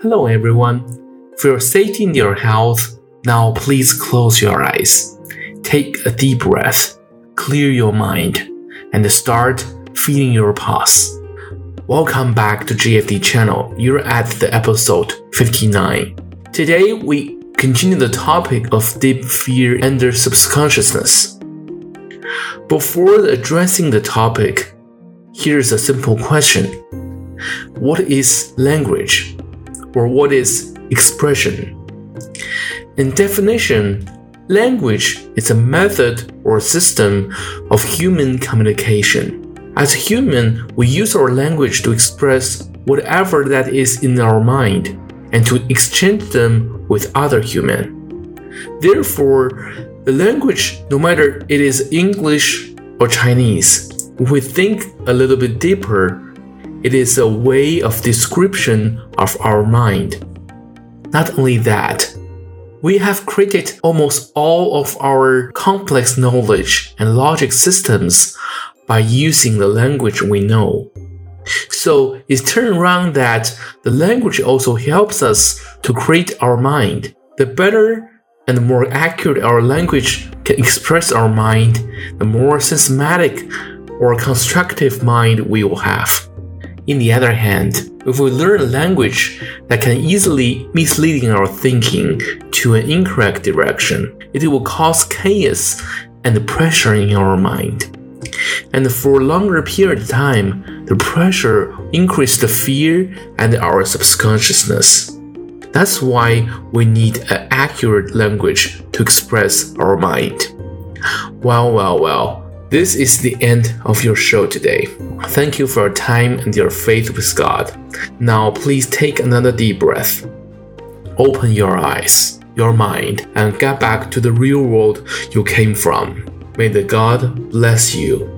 Hello, everyone. For your safety and your health, now please close your eyes. Take a deep breath, clear your mind, and start feeling your pulse. Welcome back to GFD channel. You're at the episode 59. Today we continue the topic of deep fear under subconsciousness. Before addressing the topic, here's a simple question. What is language? Or what is expression. In definition, language is a method or system of human communication. As human, we use our language to express whatever that is in our mind and to exchange them with other human. Therefore, the language, no matter it is English or Chinese, we think a little bit deeper, it is a way of description of our mind. Not only that, we have created almost all of our complex knowledge and logic systems by using the language we know. So it's turned around that the language also helps us to create our mind. The better and more accurate our language can express our mind, the more systematic or constructive mind we will have. In the other hand, if we learn a language that can easily misleading our thinking to an incorrect direction, it will cause chaos and pressure in our mind. And for a longer period of time, the pressure increases the fear and our subconsciousness. That's why we need an accurate language to express our mind. Well, well, well. This is the end of your show today. Thank you for your time and your faith with God. Now, please take another deep breath. Open your eyes, your mind, and get back to the real world you came from. May the God bless you